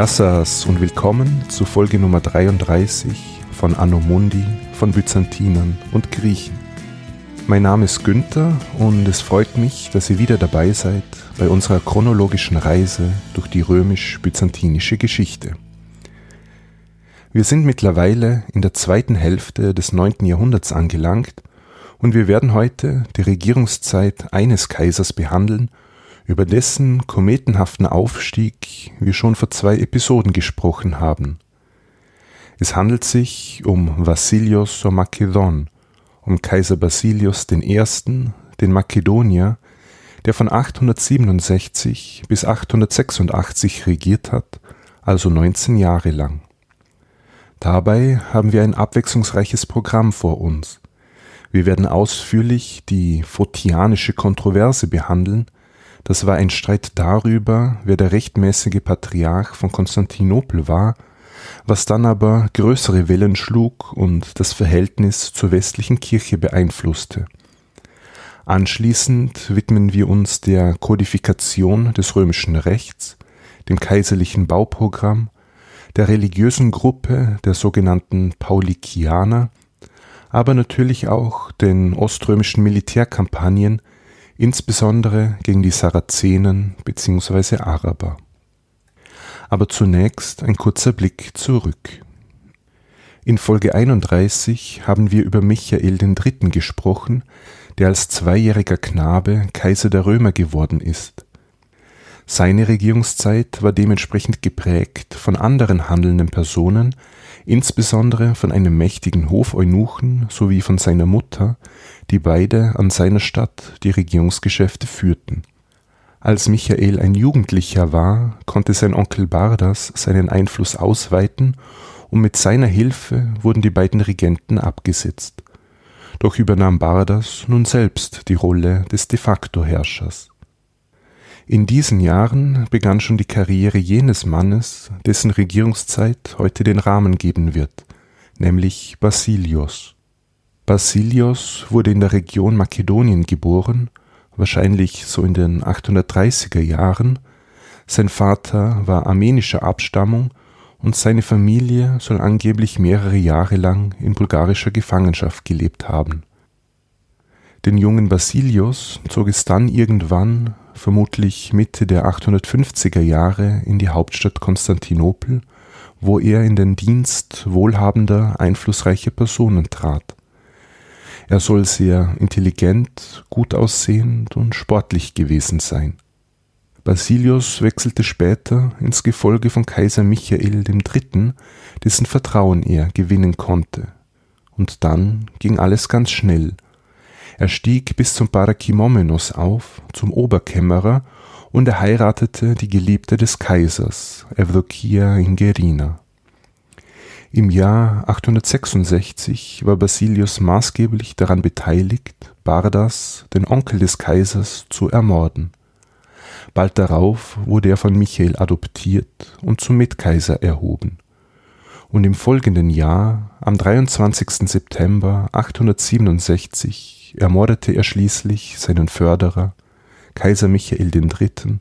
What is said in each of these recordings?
Yassas und willkommen zu Folge Nummer 33 von Anno Mundi von Byzantinern und Griechen. Mein Name ist Günther und es freut mich, dass ihr wieder dabei seid bei unserer chronologischen Reise durch die römisch-byzantinische Geschichte. Wir sind mittlerweile in der zweiten Hälfte des 9. Jahrhunderts angelangt und wir werden heute die Regierungszeit eines Kaisers behandeln über dessen kometenhaften Aufstieg wir schon vor zwei Episoden gesprochen haben. Es handelt sich um Vassilios Makedon, um Kaiser Basilius I., den Makedonier, der von 867 bis 886 regiert hat, also 19 Jahre lang. Dabei haben wir ein abwechslungsreiches Programm vor uns. Wir werden ausführlich die Photianische Kontroverse behandeln, das war ein Streit darüber, wer der rechtmäßige Patriarch von Konstantinopel war, was dann aber größere Wellen schlug und das Verhältnis zur westlichen Kirche beeinflusste. Anschließend widmen wir uns der Kodifikation des römischen Rechts, dem kaiserlichen Bauprogramm, der religiösen Gruppe der sogenannten Paulikianer, aber natürlich auch den oströmischen Militärkampagnen, insbesondere gegen die Sarazenen bzw. Araber. Aber zunächst ein kurzer Blick zurück. In Folge 31 haben wir über Michael III. gesprochen, der als zweijähriger Knabe Kaiser der Römer geworden ist. Seine Regierungszeit war dementsprechend geprägt von anderen handelnden Personen, insbesondere von einem mächtigen Hofeunuchen sowie von seiner Mutter, die beide an seiner Stadt die Regierungsgeschäfte führten. Als Michael ein Jugendlicher war, konnte sein Onkel Bardas seinen Einfluss ausweiten und mit seiner Hilfe wurden die beiden Regenten abgesetzt. Doch übernahm Bardas nun selbst die Rolle des de facto Herrschers. In diesen Jahren begann schon die Karriere jenes Mannes, dessen Regierungszeit heute den Rahmen geben wird, nämlich Basilios. Basilios wurde in der Region Makedonien geboren, wahrscheinlich so in den 830er Jahren. Sein Vater war armenischer Abstammung und seine Familie soll angeblich mehrere Jahre lang in bulgarischer Gefangenschaft gelebt haben. Den jungen Basilios zog es dann irgendwann vermutlich Mitte der 850er Jahre in die Hauptstadt Konstantinopel, wo er in den Dienst wohlhabender, einflussreicher Personen trat. Er soll sehr intelligent, gut aussehend und sportlich gewesen sein. Basilius wechselte später ins Gefolge von Kaiser Michael III., dessen Vertrauen er gewinnen konnte. Und dann ging alles ganz schnell – er stieg bis zum Parakimomenos auf, zum Oberkämmerer, und er heiratete die Geliebte des Kaisers, Evdokia Ingerina. Im Jahr 866 war Basilius maßgeblich daran beteiligt, Bardas, den Onkel des Kaisers, zu ermorden. Bald darauf wurde er von Michael adoptiert und zum Mitkaiser erhoben. Und im folgenden Jahr, am 23. September 867, ermordete er schließlich seinen Förderer, Kaiser Michael III.,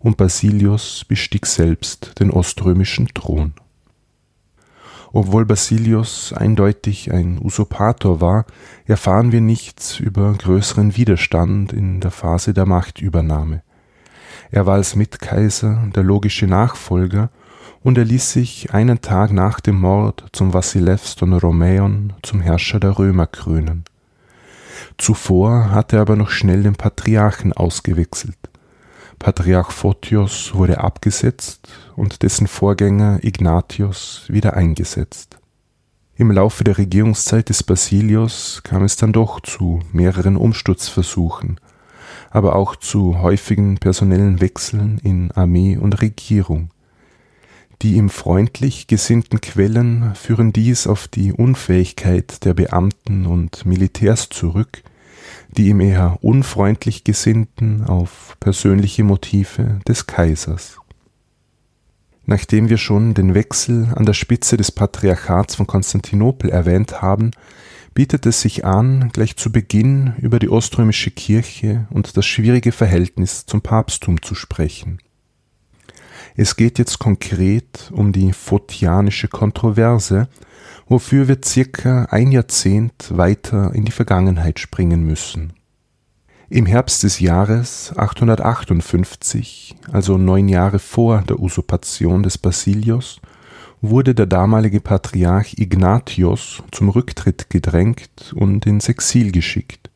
und Basilius bestieg selbst den oströmischen Thron. Obwohl Basilius eindeutig ein Usurpator war, erfahren wir nichts über größeren Widerstand in der Phase der Machtübernahme. Er war als Mitkaiser der logische Nachfolger und er ließ sich einen Tag nach dem Mord zum Vasilevs von Romäon zum Herrscher der Römer krönen. Zuvor hatte er aber noch schnell den Patriarchen ausgewechselt. Patriarch Photios wurde abgesetzt und dessen Vorgänger Ignatius wieder eingesetzt. Im Laufe der Regierungszeit des Basilius kam es dann doch zu mehreren Umsturzversuchen, aber auch zu häufigen personellen Wechseln in Armee und Regierung. Die ihm freundlich gesinnten Quellen führen dies auf die Unfähigkeit der Beamten und Militärs zurück, die ihm eher unfreundlich gesinnten auf persönliche Motive des Kaisers. Nachdem wir schon den Wechsel an der Spitze des Patriarchats von Konstantinopel erwähnt haben, bietet es sich an, gleich zu Beginn über die oströmische Kirche und das schwierige Verhältnis zum Papsttum zu sprechen. Es geht jetzt konkret um die Photianische Kontroverse, wofür wir circa ein Jahrzehnt weiter in die Vergangenheit springen müssen. Im Herbst des Jahres 858, also neun Jahre vor der Usurpation des Basilios, wurde der damalige Patriarch Ignatius zum Rücktritt gedrängt und ins Exil geschickt.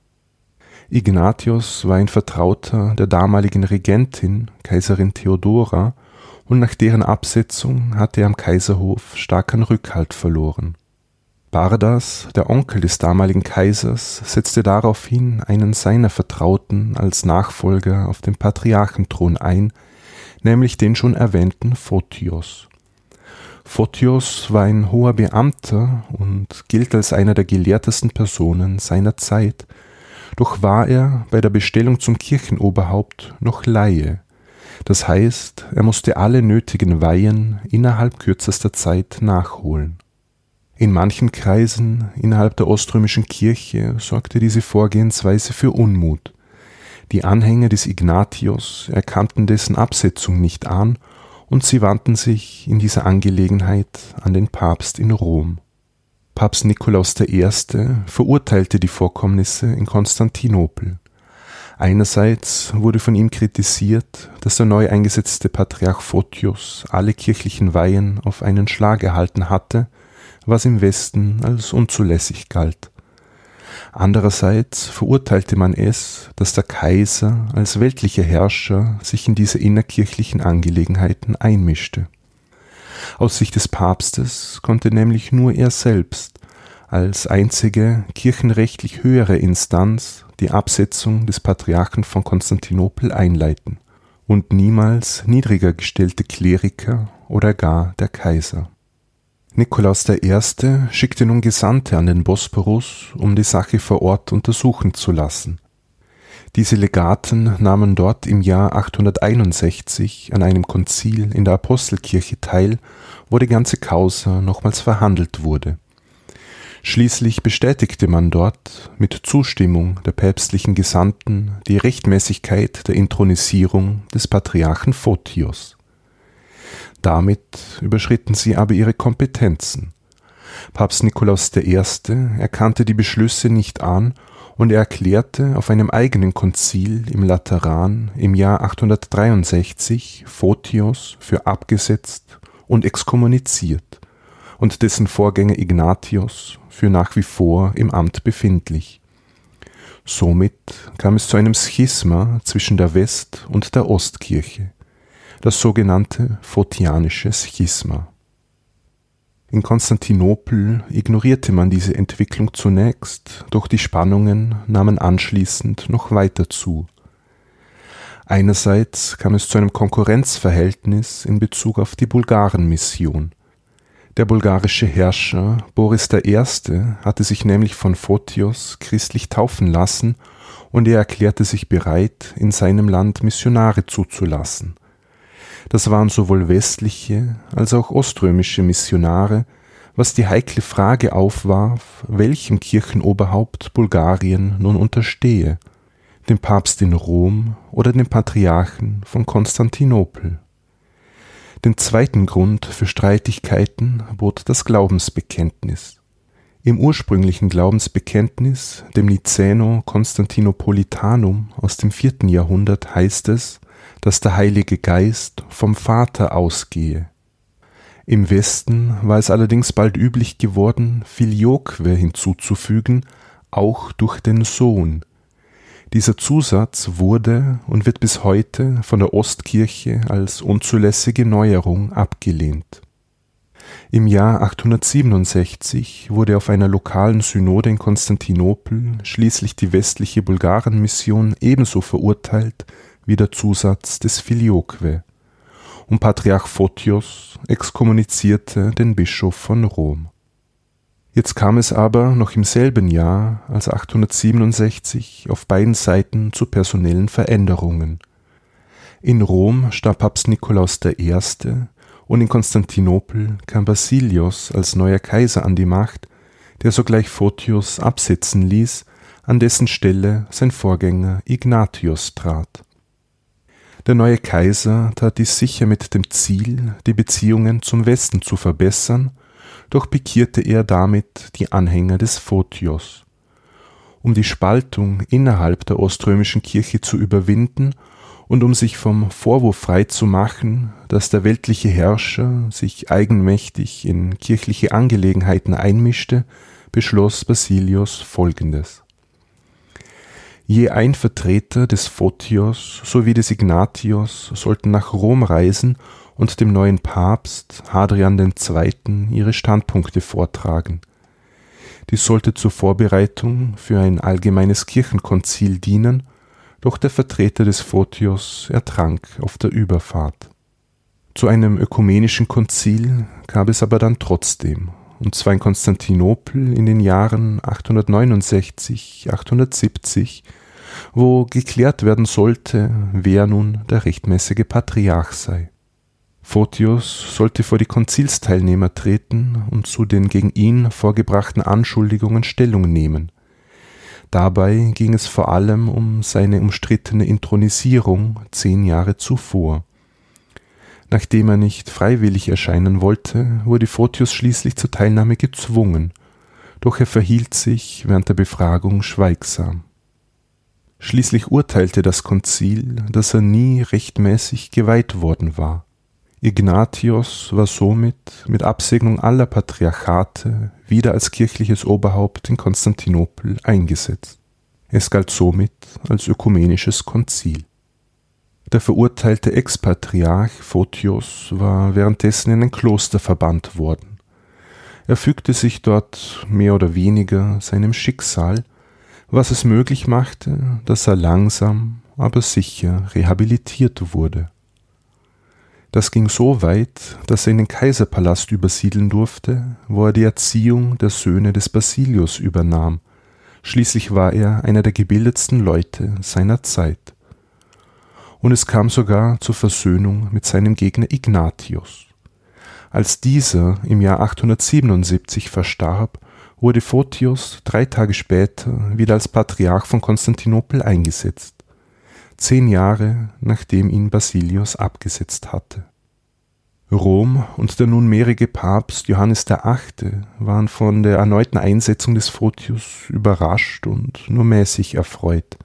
Ignatius war ein Vertrauter der damaligen Regentin, Kaiserin Theodora, und nach deren Absetzung hatte er am Kaiserhof stark an Rückhalt verloren. Bardas, der Onkel des damaligen Kaisers, setzte daraufhin einen seiner Vertrauten als Nachfolger auf dem Patriarchenthron ein, nämlich den schon erwähnten Photios. Photios war ein hoher Beamter und gilt als einer der gelehrtesten Personen seiner Zeit, doch war er bei der Bestellung zum Kirchenoberhaupt noch Laie. Das heißt, er musste alle nötigen Weihen innerhalb kürzester Zeit nachholen. In manchen Kreisen innerhalb der oströmischen Kirche sorgte diese Vorgehensweise für Unmut. Die Anhänger des Ignatius erkannten dessen Absetzung nicht an und sie wandten sich in dieser Angelegenheit an den Papst in Rom. Papst Nikolaus I. verurteilte die Vorkommnisse in Konstantinopel. Einerseits wurde von ihm kritisiert, dass der neu eingesetzte Patriarch Photius alle kirchlichen Weihen auf einen Schlag erhalten hatte, was im Westen als unzulässig galt. Andererseits verurteilte man es, dass der Kaiser als weltlicher Herrscher sich in diese innerkirchlichen Angelegenheiten einmischte. Aus Sicht des Papstes konnte nämlich nur er selbst als einzige kirchenrechtlich höhere Instanz die Absetzung des Patriarchen von Konstantinopel einleiten und niemals niedriger gestellte Kleriker oder gar der Kaiser. Nikolaus I. schickte nun Gesandte an den Bosporus, um die Sache vor Ort untersuchen zu lassen. Diese Legaten nahmen dort im Jahr 861 an einem Konzil in der Apostelkirche teil, wo die ganze Causa nochmals verhandelt wurde. Schließlich bestätigte man dort mit Zustimmung der päpstlichen Gesandten die Rechtmäßigkeit der Inthronisierung des Patriarchen Photios. Damit überschritten sie aber ihre Kompetenzen. Papst Nikolaus I. erkannte die Beschlüsse nicht an und er erklärte auf einem eigenen Konzil im Lateran im Jahr 863 Photios für abgesetzt und exkommuniziert und dessen Vorgänger Ignatius für nach wie vor im Amt befindlich. Somit kam es zu einem Schisma zwischen der West- und der Ostkirche, das sogenannte Photianische Schisma. In Konstantinopel ignorierte man diese Entwicklung zunächst, doch die Spannungen nahmen anschließend noch weiter zu. Einerseits kam es zu einem Konkurrenzverhältnis in Bezug auf die Bulgarenmission. Der bulgarische Herrscher Boris I. hatte sich nämlich von Photios christlich taufen lassen und er erklärte sich bereit, in seinem Land Missionare zuzulassen – das waren sowohl westliche als auch oströmische Missionare, was die heikle Frage aufwarf, welchem Kirchenoberhaupt Bulgarien nun unterstehe, dem Papst in Rom oder dem Patriarchen von Konstantinopel. Den zweiten Grund für Streitigkeiten bot das Glaubensbekenntnis. Im ursprünglichen Glaubensbekenntnis, dem Nicäno-Konstantinopolitanum aus dem vierten Jahrhundert, heißt es, dass der Heilige Geist vom Vater ausgehe. Im Westen war es allerdings bald üblich geworden, Filioque hinzuzufügen, auch durch den Sohn. Dieser Zusatz wurde und wird bis heute von der Ostkirche als unzulässige Neuerung abgelehnt. Im Jahr 867 wurde auf einer lokalen Synode in Konstantinopel schließlich die westliche Bulgarenmission ebenso verurteilt wie der Zusatz des Filioque, und Patriarch Photios exkommunizierte den Bischof von Rom. Jetzt kam es aber noch im selben Jahr als 867 auf beiden Seiten zu personellen Veränderungen. In Rom starb Papst Nikolaus I. und in Konstantinopel kam Basilios als neuer Kaiser an die Macht, der sogleich Photios absetzen ließ, an dessen Stelle sein Vorgänger Ignatius trat. Der neue Kaiser tat dies sicher mit dem Ziel, die Beziehungen zum Westen zu verbessern, doch pikierte er damit die Anhänger des Photios. Um die Spaltung innerhalb der oströmischen Kirche zu überwinden und um sich vom Vorwurf frei zu machen, dass der weltliche Herrscher sich eigenmächtig in kirchliche Angelegenheiten einmischte, beschloss Basilius folgendes. Je ein Vertreter des Photios sowie des Ignatios sollten nach Rom reisen und dem neuen Papst Hadrian II. ihre Standpunkte vortragen. Dies sollte zur Vorbereitung für ein allgemeines Kirchenkonzil dienen, doch der Vertreter des Photios ertrank auf der Überfahrt. Zu einem ökumenischen Konzil gab es aber dann trotzdem, und zwar in Konstantinopel in den Jahren 869, 870, wo geklärt werden sollte, wer nun der rechtmäßige Patriarch sei. Photios sollte vor die Konzilsteilnehmer treten und zu den gegen ihn vorgebrachten Anschuldigungen Stellung nehmen. Dabei ging es vor allem um seine umstrittene Inthronisierung zehn Jahre zuvor. Nachdem er nicht freiwillig erscheinen wollte, wurde Photios schließlich zur Teilnahme gezwungen, doch er verhielt sich während der Befragung schweigsam. Schließlich urteilte das Konzil, dass er nie rechtmäßig geweiht worden war. Ignatius war somit mit Absegnung aller Patriarchate wieder als kirchliches Oberhaupt in Konstantinopel eingesetzt. Es galt somit als ökumenisches Konzil. Der verurteilte Expatriarch Photios war währenddessen in ein Kloster verbannt worden. Er fügte sich dort mehr oder weniger seinem Schicksal, was es möglich machte, dass er langsam, aber sicher rehabilitiert wurde. Das ging so weit, dass er in den Kaiserpalast übersiedeln durfte, wo er die Erziehung der Söhne des Basilius übernahm. Schließlich war er einer der gebildetsten Leute seiner Zeit. Und es kam sogar zur Versöhnung mit seinem Gegner Ignatius. Als dieser im Jahr 877 verstarb, wurde Photius drei Tage später wieder als Patriarch von Konstantinopel eingesetzt zehn Jahre nachdem ihn Basilius abgesetzt hatte. Rom und der nunmehrige Papst Johannes VIII. waren von der erneuten Einsetzung des Photius überrascht und nur mäßig erfreut.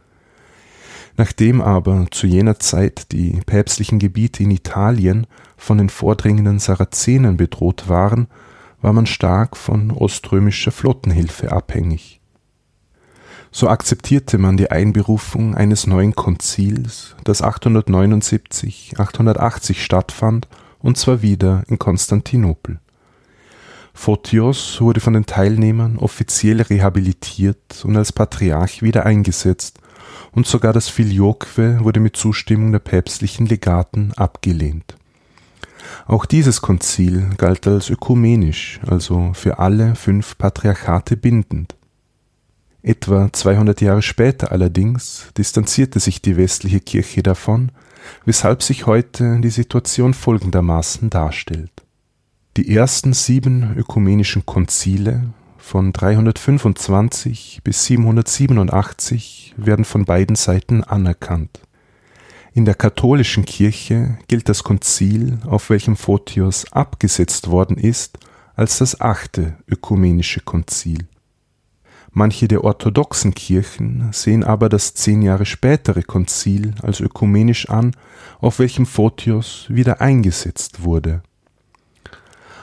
Nachdem aber zu jener Zeit die päpstlichen Gebiete in Italien von den vordringenden Sarazenen bedroht waren, war man stark von oströmischer Flottenhilfe abhängig so akzeptierte man die Einberufung eines neuen Konzils, das 879, 880 stattfand, und zwar wieder in Konstantinopel. Photios wurde von den Teilnehmern offiziell rehabilitiert und als Patriarch wieder eingesetzt, und sogar das Filioque wurde mit Zustimmung der päpstlichen Legaten abgelehnt. Auch dieses Konzil galt als ökumenisch, also für alle fünf Patriarchate bindend. Etwa 200 Jahre später allerdings distanzierte sich die westliche Kirche davon, weshalb sich heute die Situation folgendermaßen darstellt. Die ersten sieben ökumenischen Konzile von 325 bis 787 werden von beiden Seiten anerkannt. In der katholischen Kirche gilt das Konzil, auf welchem Photios abgesetzt worden ist, als das achte ökumenische Konzil. Manche der orthodoxen Kirchen sehen aber das zehn Jahre spätere Konzil als ökumenisch an, auf welchem Photios wieder eingesetzt wurde.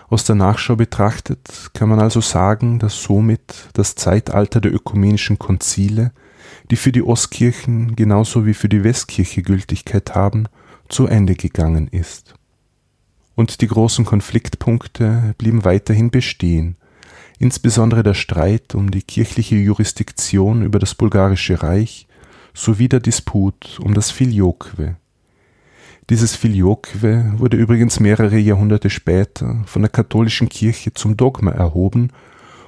Aus der Nachschau betrachtet kann man also sagen, dass somit das Zeitalter der ökumenischen Konzile, die für die Ostkirchen genauso wie für die Westkirche Gültigkeit haben, zu Ende gegangen ist. Und die großen Konfliktpunkte blieben weiterhin bestehen, insbesondere der Streit um die kirchliche Jurisdiktion über das bulgarische Reich sowie der Disput um das Filioque. Dieses Filioque wurde übrigens mehrere Jahrhunderte später von der katholischen Kirche zum Dogma erhoben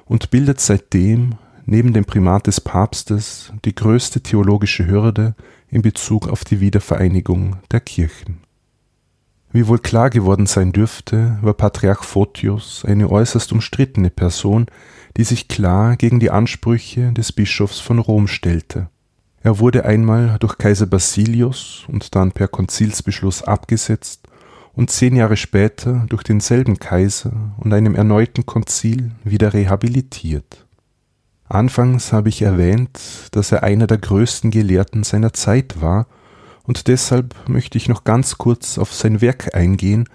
und bildet seitdem neben dem Primat des Papstes die größte theologische Hürde in Bezug auf die Wiedervereinigung der Kirchen wie wohl klar geworden sein dürfte, war Patriarch Photios eine äußerst umstrittene Person, die sich klar gegen die Ansprüche des Bischofs von Rom stellte. Er wurde einmal durch Kaiser Basilius und dann per Konzilsbeschluss abgesetzt und zehn Jahre später durch denselben Kaiser und einem erneuten Konzil wieder rehabilitiert. Anfangs habe ich erwähnt, dass er einer der größten Gelehrten seiner Zeit war, und deshalb möchte ich noch ganz kurz auf sein Werk eingehen,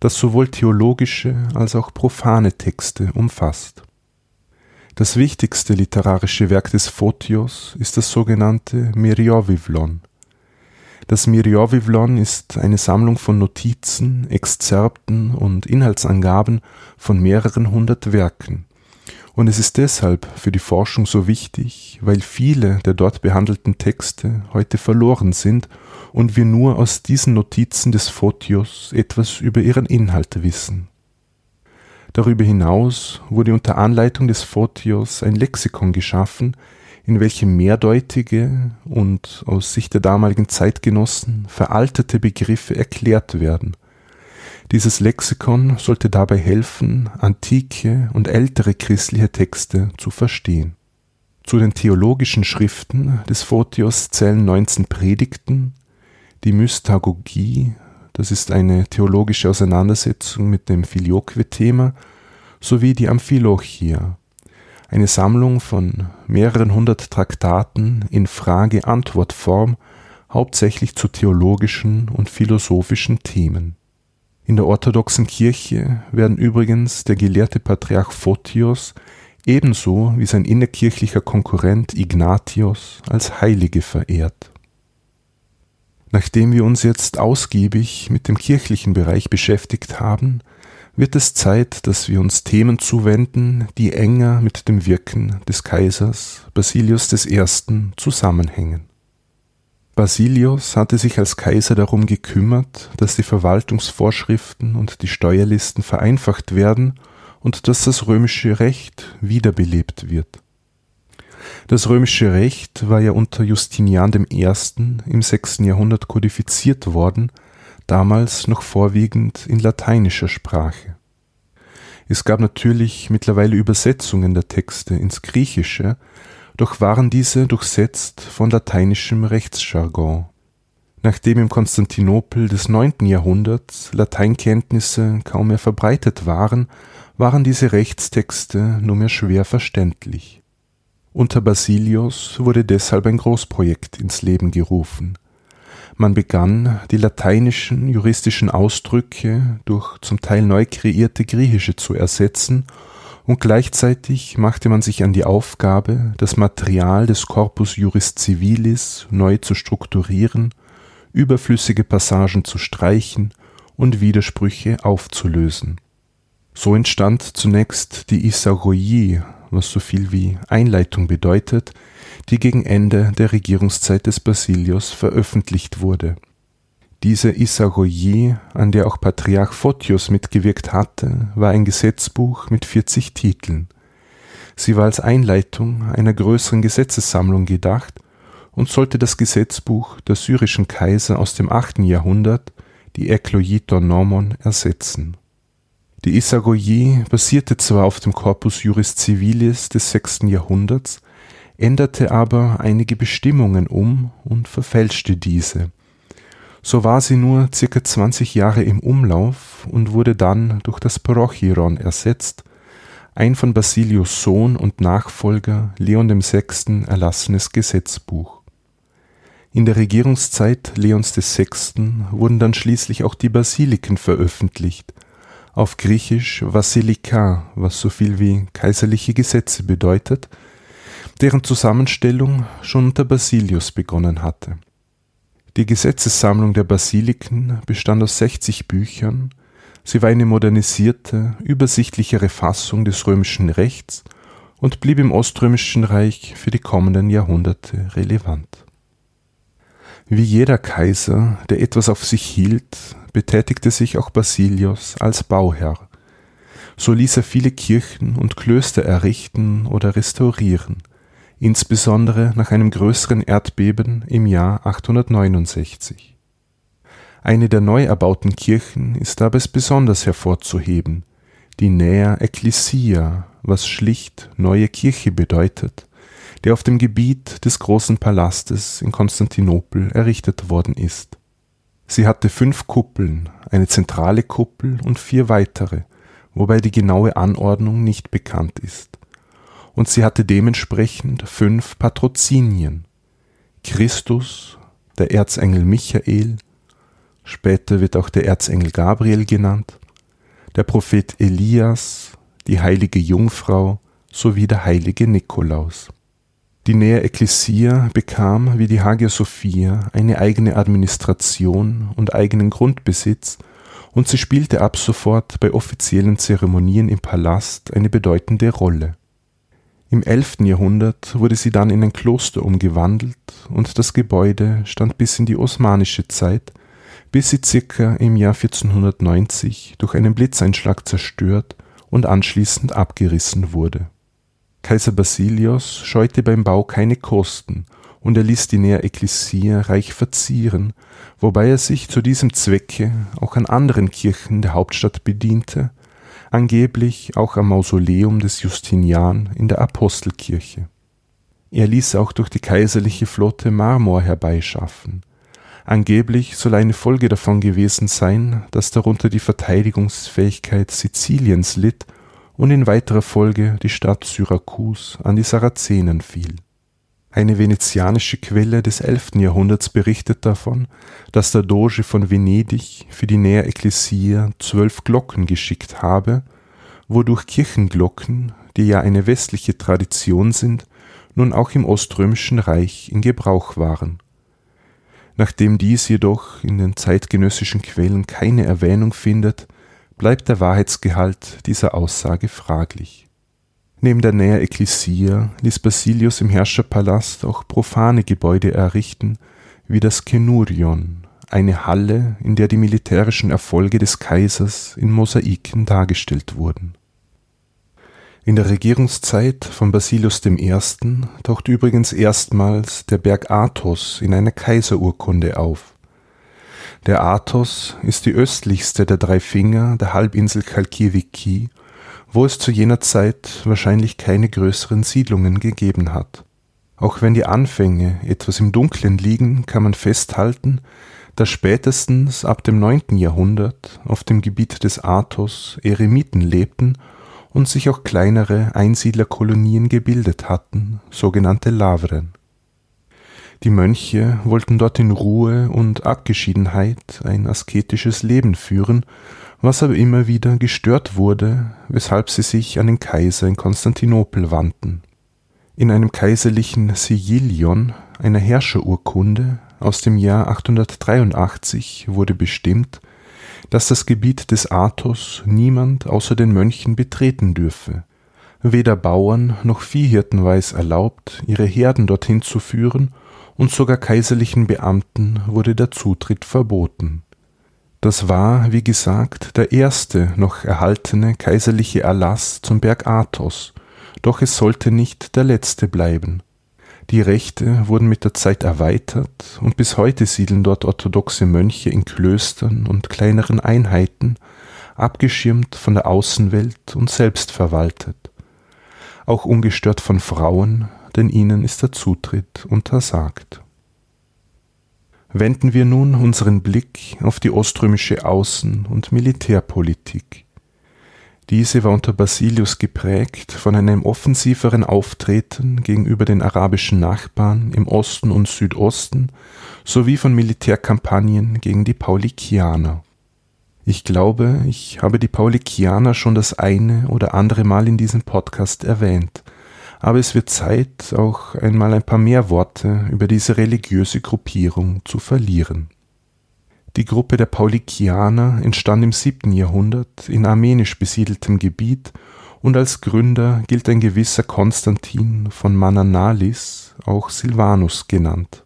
das sowohl theologische als auch profane Texte umfasst. Das wichtigste literarische Werk des Photios ist das sogenannte Myriovivlon. Das Myriovivlon ist eine Sammlung von Notizen, Exzerpten und Inhaltsangaben von mehreren hundert Werken. Und es ist deshalb für die Forschung so wichtig, weil viele der dort behandelten Texte heute verloren sind und wir nur aus diesen Notizen des Photios etwas über ihren Inhalt wissen. Darüber hinaus wurde unter Anleitung des Photios ein Lexikon geschaffen, in welchem mehrdeutige und aus Sicht der damaligen Zeitgenossen veraltete Begriffe erklärt werden. Dieses Lexikon sollte dabei helfen, antike und ältere christliche Texte zu verstehen. Zu den theologischen Schriften des Photios zählen 19 Predigten, die Mystagogie, das ist eine theologische Auseinandersetzung mit dem Filioque-Thema, sowie die Amphilochia, eine Sammlung von mehreren hundert Traktaten in Frage-Antwort-Form, hauptsächlich zu theologischen und philosophischen Themen. In der orthodoxen Kirche werden übrigens der gelehrte Patriarch Photios ebenso wie sein innerkirchlicher Konkurrent Ignatios als Heilige verehrt. Nachdem wir uns jetzt ausgiebig mit dem kirchlichen Bereich beschäftigt haben, wird es Zeit, dass wir uns Themen zuwenden, die enger mit dem Wirken des Kaisers Basilius I. zusammenhängen. Basilius hatte sich als Kaiser darum gekümmert, dass die Verwaltungsvorschriften und die Steuerlisten vereinfacht werden und dass das römische Recht wiederbelebt wird. Das römische Recht war ja unter Justinian I. im 6. Jahrhundert kodifiziert worden, damals noch vorwiegend in lateinischer Sprache. Es gab natürlich mittlerweile Übersetzungen der Texte ins Griechische, doch waren diese durchsetzt von lateinischem Rechtsjargon. Nachdem im Konstantinopel des 9. Jahrhunderts Lateinkenntnisse kaum mehr verbreitet waren, waren diese Rechtstexte nur mehr schwer verständlich. Unter Basilius wurde deshalb ein Großprojekt ins Leben gerufen. Man begann, die lateinischen juristischen Ausdrücke durch zum Teil neu kreierte griechische zu ersetzen, und gleichzeitig machte man sich an die Aufgabe, das Material des Corpus Juris Civilis neu zu strukturieren, überflüssige Passagen zu streichen und Widersprüche aufzulösen. So entstand zunächst die Isagogie was so viel wie Einleitung bedeutet, die gegen Ende der Regierungszeit des Basilius veröffentlicht wurde. Diese Isagogie, an der auch Patriarch Photios mitgewirkt hatte, war ein Gesetzbuch mit 40 Titeln. Sie war als Einleitung einer größeren Gesetzessammlung gedacht und sollte das Gesetzbuch der syrischen Kaiser aus dem 8. Jahrhundert, die Eklogiton Normon, ersetzen die Isagogie basierte zwar auf dem Corpus Juris Civilis des 6. Jahrhunderts, änderte aber einige Bestimmungen um und verfälschte diese. So war sie nur circa 20 Jahre im Umlauf und wurde dann durch das Prochiron ersetzt, ein von Basilius Sohn und Nachfolger Leon VI. erlassenes Gesetzbuch. In der Regierungszeit Leons VI. wurden dann schließlich auch die Basiliken veröffentlicht, auf Griechisch Vasilika, was so viel wie kaiserliche Gesetze bedeutet, deren Zusammenstellung schon unter Basilius begonnen hatte. Die Gesetzessammlung der Basiliken bestand aus 60 Büchern, sie war eine modernisierte, übersichtlichere Fassung des römischen Rechts und blieb im Oströmischen Reich für die kommenden Jahrhunderte relevant. Wie jeder Kaiser, der etwas auf sich hielt, betätigte sich auch Basilius als Bauherr. So ließ er viele Kirchen und Klöster errichten oder restaurieren, insbesondere nach einem größeren Erdbeben im Jahr 869. Eine der neu erbauten Kirchen ist dabei besonders hervorzuheben, die Nea Ecclesia, was schlicht neue Kirche bedeutet, der auf dem Gebiet des großen Palastes in Konstantinopel errichtet worden ist. Sie hatte fünf Kuppeln, eine zentrale Kuppel und vier weitere, wobei die genaue Anordnung nicht bekannt ist. Und sie hatte dementsprechend fünf Patrozinien. Christus, der Erzengel Michael, später wird auch der Erzengel Gabriel genannt, der Prophet Elias, die heilige Jungfrau sowie der heilige Nikolaus. Die Nea Ecclesia bekam wie die Hagia Sophia eine eigene Administration und eigenen Grundbesitz und sie spielte ab sofort bei offiziellen Zeremonien im Palast eine bedeutende Rolle. Im 11. Jahrhundert wurde sie dann in ein Kloster umgewandelt und das Gebäude stand bis in die osmanische Zeit, bis sie circa im Jahr 1490 durch einen Blitzeinschlag zerstört und anschließend abgerissen wurde. Kaiser Basilios scheute beim Bau keine Kosten und er ließ die Nea Ecclesia reich verzieren, wobei er sich zu diesem Zwecke auch an anderen Kirchen der Hauptstadt bediente, angeblich auch am Mausoleum des Justinian in der Apostelkirche. Er ließ auch durch die kaiserliche Flotte Marmor herbeischaffen. Angeblich soll eine Folge davon gewesen sein, dass darunter die Verteidigungsfähigkeit Siziliens litt und in weiterer Folge die Stadt Syrakus an die Sarazenen fiel. Eine venezianische Quelle des 11. Jahrhunderts berichtet davon, dass der Doge von Venedig für die Nea Ecclesia zwölf Glocken geschickt habe, wodurch Kirchenglocken, die ja eine westliche Tradition sind, nun auch im Oströmischen Reich in Gebrauch waren. Nachdem dies jedoch in den zeitgenössischen Quellen keine Erwähnung findet, bleibt der Wahrheitsgehalt dieser Aussage fraglich. Neben der Nea Ecclesia ließ Basilius im Herrscherpalast auch profane Gebäude errichten, wie das Kenurion, eine Halle, in der die militärischen Erfolge des Kaisers in Mosaiken dargestellt wurden. In der Regierungszeit von Basilius I. taucht übrigens erstmals der Berg Athos in einer Kaiserurkunde auf der Athos ist die östlichste der drei Finger der Halbinsel Chalkidiki, wo es zu jener Zeit wahrscheinlich keine größeren Siedlungen gegeben hat. Auch wenn die Anfänge etwas im Dunkeln liegen, kann man festhalten, dass spätestens ab dem 9. Jahrhundert auf dem Gebiet des Athos Eremiten lebten und sich auch kleinere Einsiedlerkolonien gebildet hatten, sogenannte Lavren. Die Mönche wollten dort in Ruhe und Abgeschiedenheit ein asketisches Leben führen, was aber immer wieder gestört wurde, weshalb sie sich an den Kaiser in Konstantinopel wandten. In einem kaiserlichen Sigillion, einer Herrscherurkunde aus dem Jahr 883, wurde bestimmt, dass das Gebiet des Athos niemand außer den Mönchen betreten dürfe, weder Bauern noch Viehhirten war es erlaubt, ihre Herden dorthin zu führen und sogar kaiserlichen Beamten wurde der Zutritt verboten. Das war, wie gesagt, der erste noch erhaltene kaiserliche Erlass zum Berg Athos, doch es sollte nicht der letzte bleiben. Die Rechte wurden mit der Zeit erweitert und bis heute siedeln dort orthodoxe Mönche in Klöstern und kleineren Einheiten, abgeschirmt von der Außenwelt und selbstverwaltet. Auch ungestört von Frauen, denn ihnen ist der Zutritt untersagt. Wenden wir nun unseren Blick auf die oströmische Außen- und Militärpolitik. Diese war unter Basilius geprägt von einem offensiveren Auftreten gegenüber den arabischen Nachbarn im Osten und Südosten sowie von Militärkampagnen gegen die Paulikianer. Ich glaube, ich habe die Paulikianer schon das eine oder andere Mal in diesem Podcast erwähnt, aber es wird Zeit, auch einmal ein paar mehr Worte über diese religiöse Gruppierung zu verlieren. Die Gruppe der Paulikianer entstand im siebten Jahrhundert in armenisch besiedeltem Gebiet und als Gründer gilt ein gewisser Konstantin von Mananalis, auch Silvanus genannt.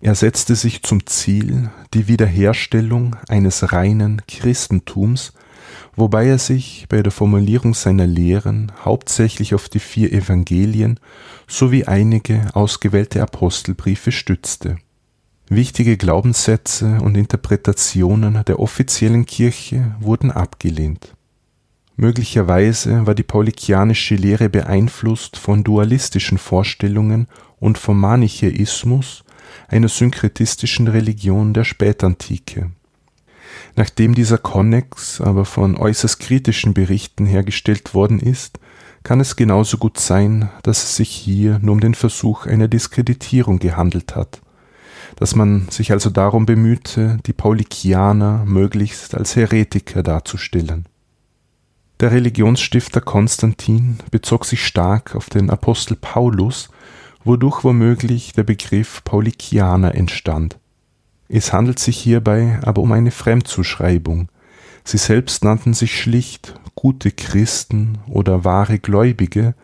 Er setzte sich zum Ziel die Wiederherstellung eines reinen Christentums wobei er sich bei der Formulierung seiner Lehren hauptsächlich auf die vier Evangelien sowie einige ausgewählte Apostelbriefe stützte. Wichtige Glaubenssätze und Interpretationen der offiziellen Kirche wurden abgelehnt. Möglicherweise war die paulikianische Lehre beeinflusst von dualistischen Vorstellungen und vom Manichäismus, einer synkretistischen Religion der Spätantike. Nachdem dieser Konnex aber von äußerst kritischen Berichten hergestellt worden ist, kann es genauso gut sein, dass es sich hier nur um den Versuch einer Diskreditierung gehandelt hat, dass man sich also darum bemühte, die Paulikianer möglichst als Heretiker darzustellen. Der Religionsstifter Konstantin bezog sich stark auf den Apostel Paulus, wodurch womöglich der Begriff Paulikianer entstand. Es handelt sich hierbei aber um eine Fremdzuschreibung. Sie selbst nannten sich schlicht gute Christen oder wahre Gläubige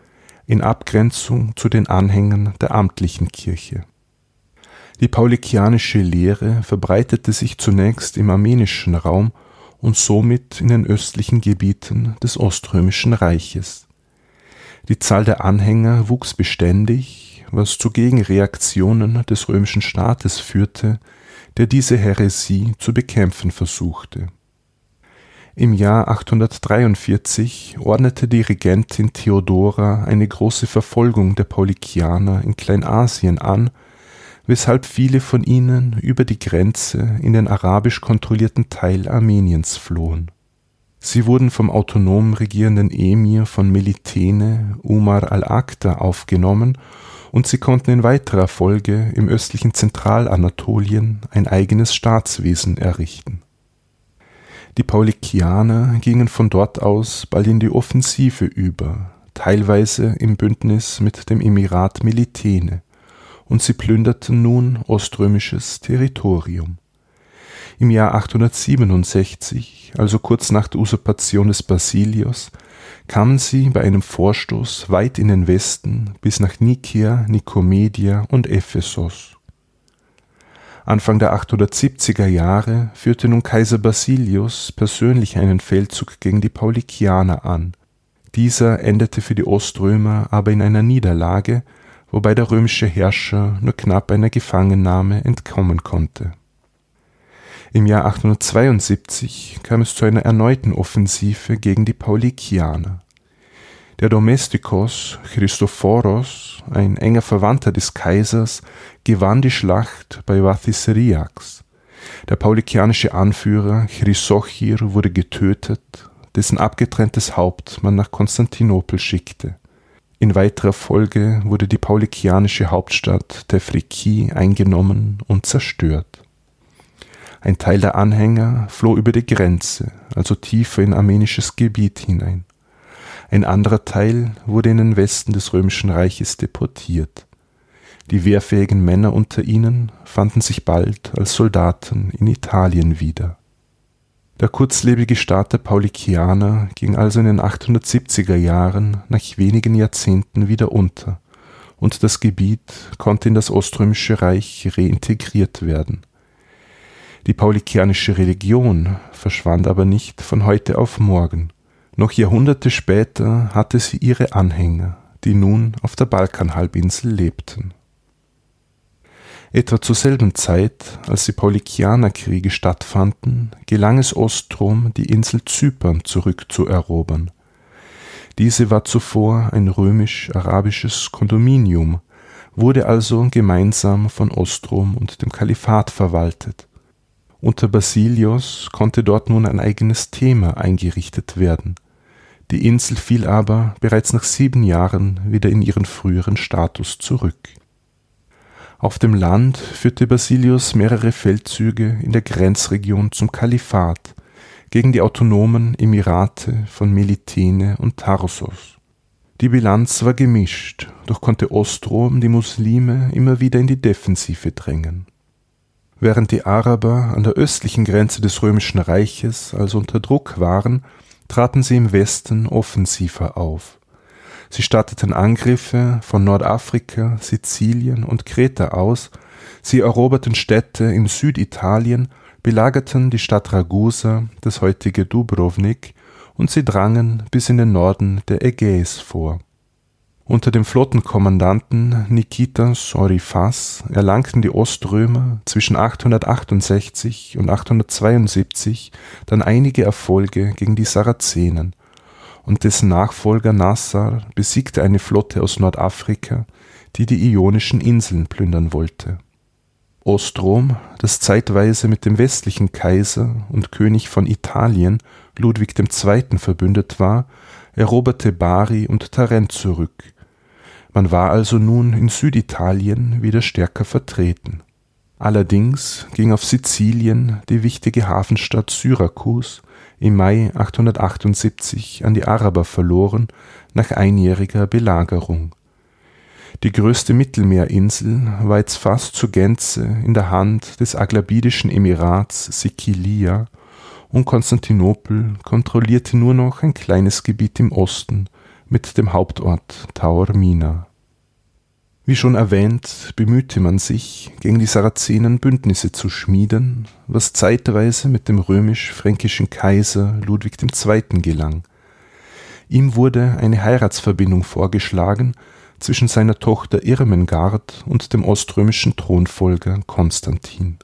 in Abgrenzung zu den Anhängern der amtlichen Kirche. Die paulikianische Lehre verbreitete sich zunächst im armenischen Raum und somit in den östlichen Gebieten des Oströmischen Reiches. Die Zahl der Anhänger wuchs beständig, was zu Gegenreaktionen des römischen Staates führte, der diese Häresie zu bekämpfen versuchte. Im Jahr 843 ordnete die Regentin Theodora eine große Verfolgung der Paulikianer in Kleinasien an, weshalb viele von ihnen über die Grenze in den arabisch kontrollierten Teil Armeniens flohen. Sie wurden vom autonom regierenden Emir von Melitene, Umar al-Akta, aufgenommen und sie konnten in weiterer Folge im östlichen Zentralanatolien ein eigenes Staatswesen errichten. Die Paulikianer gingen von dort aus bald in die Offensive über, teilweise im Bündnis mit dem Emirat Melitene, und sie plünderten nun oströmisches Territorium. Im Jahr 867, also kurz nach der Usurpation des Basilios, kamen sie bei einem Vorstoß weit in den Westen bis nach Nikia, Nikomedia und Ephesos. Anfang der 870er Jahre führte nun Kaiser Basilius persönlich einen Feldzug gegen die Paulikianer an. Dieser endete für die Oströmer aber in einer Niederlage, wobei der römische Herrscher nur knapp einer Gefangennahme entkommen konnte. Im Jahr 872 kam es zu einer erneuten Offensive gegen die Paulikianer. Der Domestikos Christophoros, ein enger Verwandter des Kaisers, gewann die Schlacht bei Vathiseriax. Der paulikianische Anführer Chrysochir wurde getötet, dessen abgetrenntes Haupt man nach Konstantinopel schickte. In weiterer Folge wurde die paulikianische Hauptstadt Tefriki eingenommen und zerstört. Ein Teil der Anhänger floh über die Grenze, also tiefer in armenisches Gebiet hinein. Ein anderer Teil wurde in den Westen des römischen Reiches deportiert. Die wehrfähigen Männer unter ihnen fanden sich bald als Soldaten in Italien wieder. Der kurzlebige Staat der Paulikianer ging also in den 870er Jahren nach wenigen Jahrzehnten wieder unter und das Gebiet konnte in das Oströmische Reich reintegriert werden. Die paulikianische Religion verschwand aber nicht von heute auf morgen. Noch Jahrhunderte später hatte sie ihre Anhänger, die nun auf der Balkanhalbinsel lebten. Etwa zur selben Zeit, als die Paulikianerkriege stattfanden, gelang es Ostrom, die Insel Zypern zurückzuerobern. Diese war zuvor ein römisch-arabisches Kondominium, wurde also gemeinsam von Ostrom und dem Kalifat verwaltet. Unter Basilios konnte dort nun ein eigenes Thema eingerichtet werden. Die Insel fiel aber bereits nach sieben Jahren wieder in ihren früheren Status zurück. Auf dem Land führte Basilius mehrere Feldzüge in der Grenzregion zum Kalifat gegen die autonomen Emirate von Melitene und Tarsos. Die Bilanz war gemischt, doch konnte Ostrom die Muslime immer wieder in die Defensive drängen. Während die Araber an der östlichen Grenze des römischen Reiches also unter Druck waren, traten sie im Westen offensiver auf. Sie starteten Angriffe von Nordafrika, Sizilien und Kreta aus, sie eroberten Städte in Süditalien, belagerten die Stadt Ragusa, das heutige Dubrovnik, und sie drangen bis in den Norden der Ägäis vor unter dem Flottenkommandanten Nikitas Orifas erlangten die Oströmer zwischen 868 und 872 dann einige Erfolge gegen die Sarazenen, und dessen Nachfolger Nassar besiegte eine Flotte aus Nordafrika, die die Ionischen Inseln plündern wollte. Ostrom, das zeitweise mit dem westlichen Kaiser und König von Italien Ludwig II. verbündet war, eroberte Bari und Tarent zurück. Man war also nun in Süditalien wieder stärker vertreten. Allerdings ging auf Sizilien die wichtige Hafenstadt Syrakus im Mai 878 an die Araber verloren nach einjähriger Belagerung. Die größte Mittelmeerinsel war jetzt fast zur Gänze in der Hand des aglabidischen Emirats Sikilia und Konstantinopel kontrollierte nur noch ein kleines Gebiet im Osten mit dem Hauptort Taormina. Wie schon erwähnt, bemühte man sich, gegen die Sarazenen Bündnisse zu schmieden, was zeitweise mit dem römisch-fränkischen Kaiser Ludwig II. gelang. Ihm wurde eine Heiratsverbindung vorgeschlagen zwischen seiner Tochter Irmengard und dem oströmischen Thronfolger Konstantin.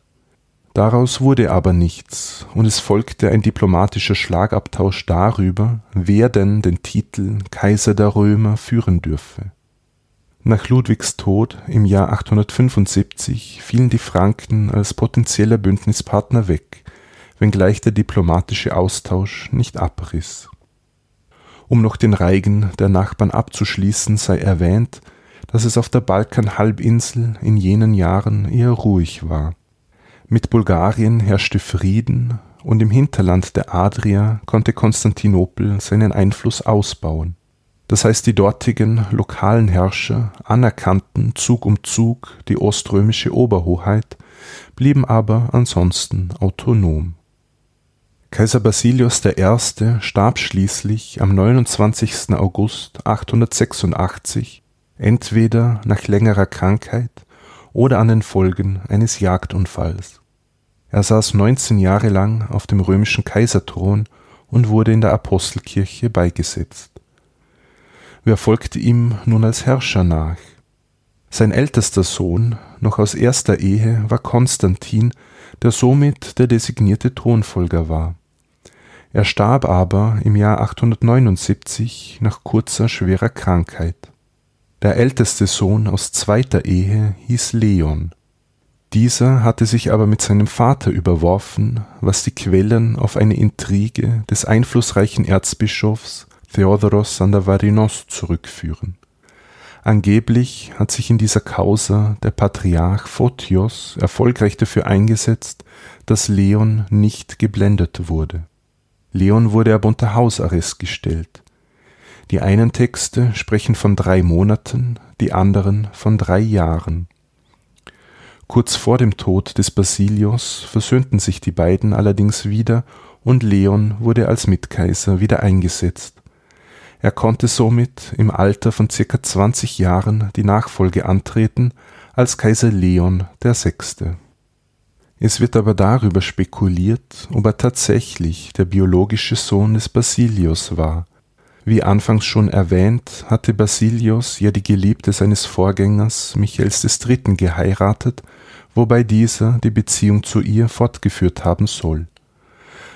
Daraus wurde aber nichts, und es folgte ein diplomatischer Schlagabtausch darüber, wer denn den Titel Kaiser der Römer führen dürfe. Nach Ludwigs Tod im Jahr 875 fielen die Franken als potenzieller Bündnispartner weg, wenngleich der diplomatische Austausch nicht abriss. Um noch den Reigen der Nachbarn abzuschließen, sei erwähnt, dass es auf der Balkanhalbinsel in jenen Jahren eher ruhig war mit Bulgarien herrschte Frieden und im Hinterland der Adria konnte Konstantinopel seinen Einfluss ausbauen. Das heißt, die dortigen lokalen Herrscher anerkannten Zug um Zug die oströmische Oberhoheit, blieben aber ansonsten autonom. Kaiser Basilius I. starb schließlich am 29. August 886, entweder nach längerer Krankheit oder an den Folgen eines Jagdunfalls. Er saß 19 Jahre lang auf dem römischen Kaiserthron und wurde in der Apostelkirche beigesetzt. Wer folgte ihm nun als Herrscher nach? Sein ältester Sohn, noch aus erster Ehe, war Konstantin, der somit der designierte Thronfolger war. Er starb aber im Jahr 879 nach kurzer schwerer Krankheit. Der älteste Sohn aus zweiter Ehe hieß Leon. Dieser hatte sich aber mit seinem Vater überworfen, was die Quellen auf eine Intrige des einflussreichen Erzbischofs Theodoros Sandavarinos zurückführen. Angeblich hat sich in dieser Causa der Patriarch Photios erfolgreich dafür eingesetzt, dass Leon nicht geblendet wurde. Leon wurde aber unter Hausarrest gestellt. Die einen Texte sprechen von drei Monaten, die anderen von drei Jahren. Kurz vor dem Tod des Basilios versöhnten sich die beiden allerdings wieder und Leon wurde als Mitkaiser wieder eingesetzt. Er konnte somit im Alter von circa 20 Jahren die Nachfolge antreten als Kaiser Leon VI. Es wird aber darüber spekuliert, ob er tatsächlich der biologische Sohn des Basilios war, wie anfangs schon erwähnt, hatte Basilius ja die Geliebte seines Vorgängers Michaels III. geheiratet, wobei dieser die Beziehung zu ihr fortgeführt haben soll.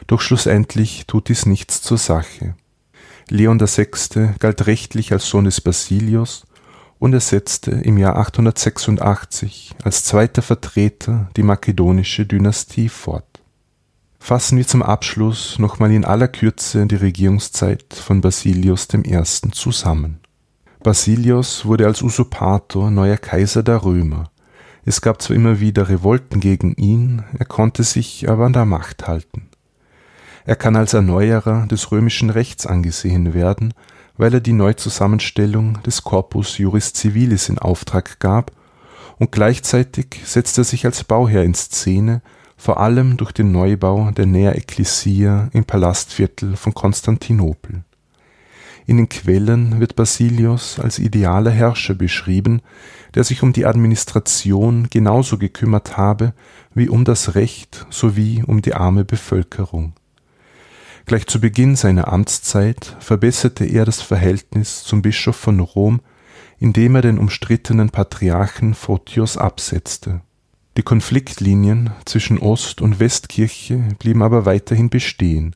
Doch schlussendlich tut dies nichts zur Sache. Leon VI. galt rechtlich als Sohn des Basilius und er setzte im Jahr 886 als zweiter Vertreter die makedonische Dynastie fort. Fassen wir zum Abschluss nochmal in aller Kürze die Regierungszeit von Basilius I. zusammen. Basilius wurde als Usurpator neuer Kaiser der Römer. Es gab zwar immer wieder Revolten gegen ihn, er konnte sich aber an der Macht halten. Er kann als Erneuerer des römischen Rechts angesehen werden, weil er die Neuzusammenstellung des Corpus Juris Civilis in Auftrag gab und gleichzeitig setzt er sich als Bauherr in Szene, vor allem durch den Neubau der Nea Ecclesia im Palastviertel von Konstantinopel. In den Quellen wird Basilius als idealer Herrscher beschrieben, der sich um die Administration genauso gekümmert habe wie um das Recht sowie um die arme Bevölkerung. Gleich zu Beginn seiner Amtszeit verbesserte er das Verhältnis zum Bischof von Rom, indem er den umstrittenen Patriarchen Photios absetzte die Konfliktlinien zwischen Ost- und Westkirche blieben aber weiterhin bestehen.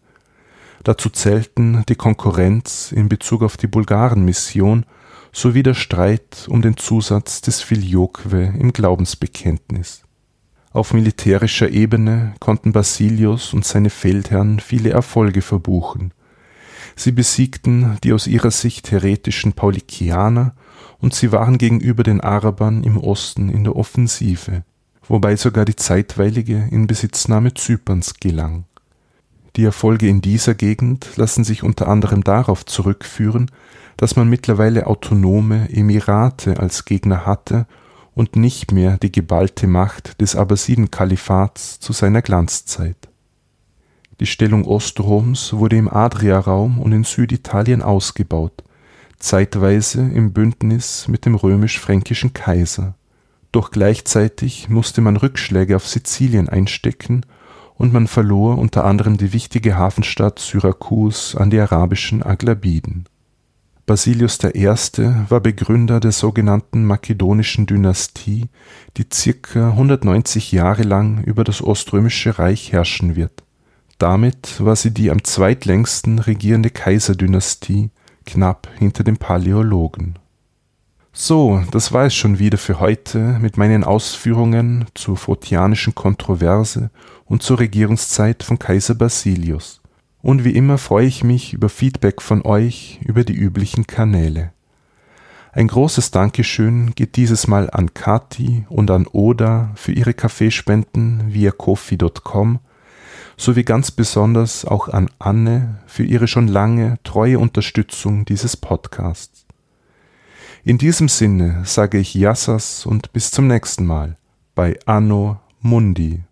Dazu zählten die Konkurrenz in Bezug auf die Bulgarenmission sowie der Streit um den Zusatz des Filioque im Glaubensbekenntnis. Auf militärischer Ebene konnten Basilius und seine Feldherren viele Erfolge verbuchen. Sie besiegten die aus ihrer Sicht heretischen Paulikianer und sie waren gegenüber den Arabern im Osten in der Offensive, wobei sogar die zeitweilige Inbesitznahme Zyperns gelang. Die Erfolge in dieser Gegend lassen sich unter anderem darauf zurückführen, dass man mittlerweile autonome Emirate als Gegner hatte und nicht mehr die geballte Macht des Abbasiden-Kalifats zu seiner Glanzzeit. Die Stellung Ostroms wurde im Adriaraum und in Süditalien ausgebaut, zeitweise im Bündnis mit dem römisch-fränkischen Kaiser. Doch gleichzeitig musste man Rückschläge auf Sizilien einstecken und man verlor unter anderem die wichtige Hafenstadt Syrakus an die arabischen Aglabiden Basilius I. war Begründer der sogenannten Makedonischen Dynastie, die circa 190 Jahre lang über das Oströmische Reich herrschen wird. Damit war sie die am zweitlängsten regierende Kaiserdynastie, knapp hinter den Paläologen. So, das war es schon wieder für heute mit meinen Ausführungen zur photianischen Kontroverse und zur Regierungszeit von Kaiser Basilius. Und wie immer freue ich mich über Feedback von euch über die üblichen Kanäle. Ein großes Dankeschön geht dieses Mal an Kati und an Oda für ihre Kaffeespenden via kofi.com sowie ganz besonders auch an Anne für ihre schon lange treue Unterstützung dieses Podcasts. In diesem Sinne sage ich Yassas und bis zum nächsten Mal bei Anno Mundi.